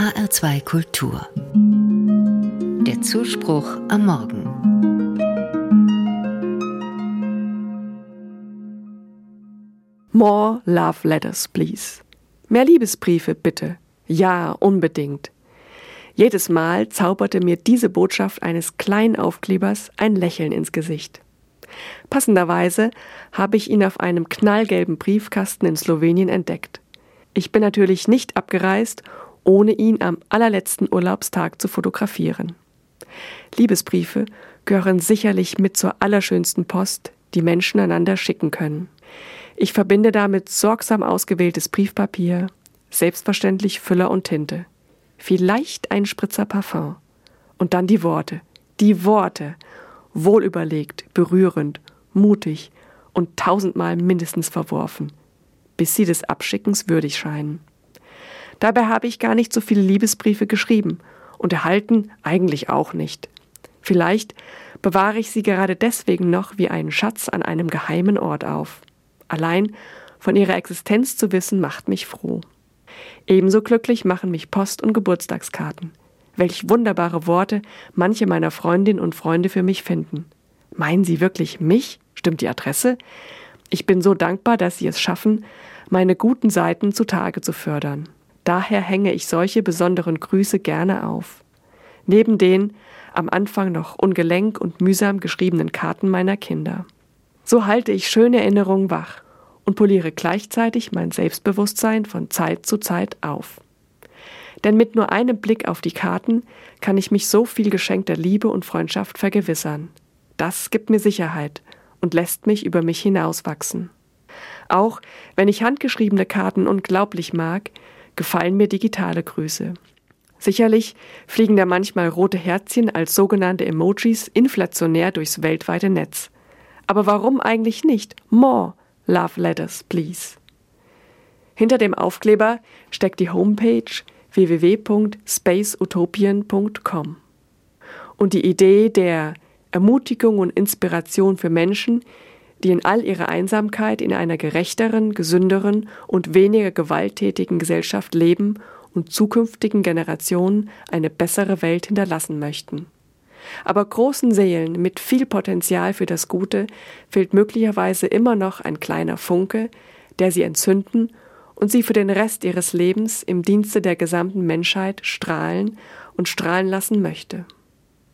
HR2 Kultur. Der Zuspruch am Morgen. More love letters, please. Mehr Liebesbriefe, bitte. Ja, unbedingt. Jedes Mal zauberte mir diese Botschaft eines kleinen Aufklebers ein Lächeln ins Gesicht. Passenderweise habe ich ihn auf einem knallgelben Briefkasten in Slowenien entdeckt. Ich bin natürlich nicht abgereist, ohne ihn am allerletzten Urlaubstag zu fotografieren. Liebesbriefe gehören sicherlich mit zur allerschönsten Post, die Menschen einander schicken können. Ich verbinde damit sorgsam ausgewähltes Briefpapier, selbstverständlich Füller und Tinte, vielleicht ein Spritzer Parfum und dann die Worte, die Worte, wohlüberlegt, berührend, mutig und tausendmal mindestens verworfen, bis sie des Abschickens würdig scheinen. Dabei habe ich gar nicht so viele Liebesbriefe geschrieben und erhalten eigentlich auch nicht. Vielleicht bewahre ich sie gerade deswegen noch wie einen Schatz an einem geheimen Ort auf. Allein von ihrer Existenz zu wissen, macht mich froh. Ebenso glücklich machen mich Post- und Geburtstagskarten. Welch wunderbare Worte manche meiner Freundinnen und Freunde für mich finden. Meinen Sie wirklich mich? Stimmt die Adresse? Ich bin so dankbar, dass Sie es schaffen, meine guten Seiten zutage zu fördern. Daher hänge ich solche besonderen Grüße gerne auf. Neben den am Anfang noch ungelenk und mühsam geschriebenen Karten meiner Kinder. So halte ich schöne Erinnerungen wach und poliere gleichzeitig mein Selbstbewusstsein von Zeit zu Zeit auf. Denn mit nur einem Blick auf die Karten kann ich mich so viel geschenkter Liebe und Freundschaft vergewissern. Das gibt mir Sicherheit und lässt mich über mich hinauswachsen. Auch wenn ich handgeschriebene Karten unglaublich mag, gefallen mir digitale Grüße. Sicherlich fliegen da manchmal rote Herzchen als sogenannte Emojis inflationär durchs weltweite Netz. Aber warum eigentlich nicht? More Love Letters, please. Hinter dem Aufkleber steckt die Homepage www.spaceutopien.com. Und die Idee der Ermutigung und Inspiration für Menschen, die in all ihrer Einsamkeit in einer gerechteren, gesünderen und weniger gewalttätigen Gesellschaft leben und zukünftigen Generationen eine bessere Welt hinterlassen möchten. Aber großen Seelen mit viel Potenzial für das Gute fehlt möglicherweise immer noch ein kleiner Funke, der sie entzünden und sie für den Rest ihres Lebens im Dienste der gesamten Menschheit strahlen und strahlen lassen möchte.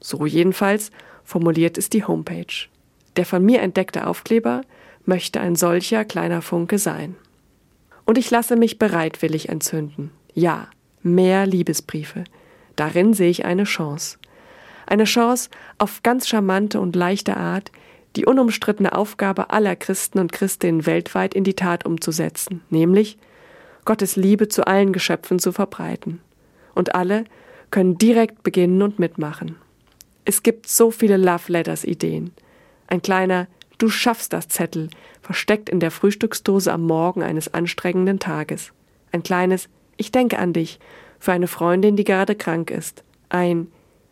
So jedenfalls formuliert es die Homepage. Der von mir entdeckte Aufkleber möchte ein solcher kleiner Funke sein. Und ich lasse mich bereitwillig entzünden. Ja, mehr Liebesbriefe. Darin sehe ich eine Chance. Eine Chance, auf ganz charmante und leichte Art die unumstrittene Aufgabe aller Christen und Christinnen weltweit in die Tat umzusetzen, nämlich Gottes Liebe zu allen Geschöpfen zu verbreiten. Und alle können direkt beginnen und mitmachen. Es gibt so viele Love Letters Ideen. Ein kleiner Du schaffst das Zettel versteckt in der Frühstücksdose am Morgen eines anstrengenden Tages. Ein kleines Ich denke an dich für eine Freundin, die gerade krank ist. Ein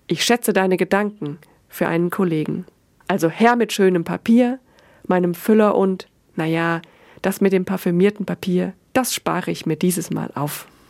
Ich schätze deine Gedanken für einen Kollegen. Also her mit schönem Papier, meinem Füller und, naja, das mit dem parfümierten Papier, das spare ich mir dieses Mal auf.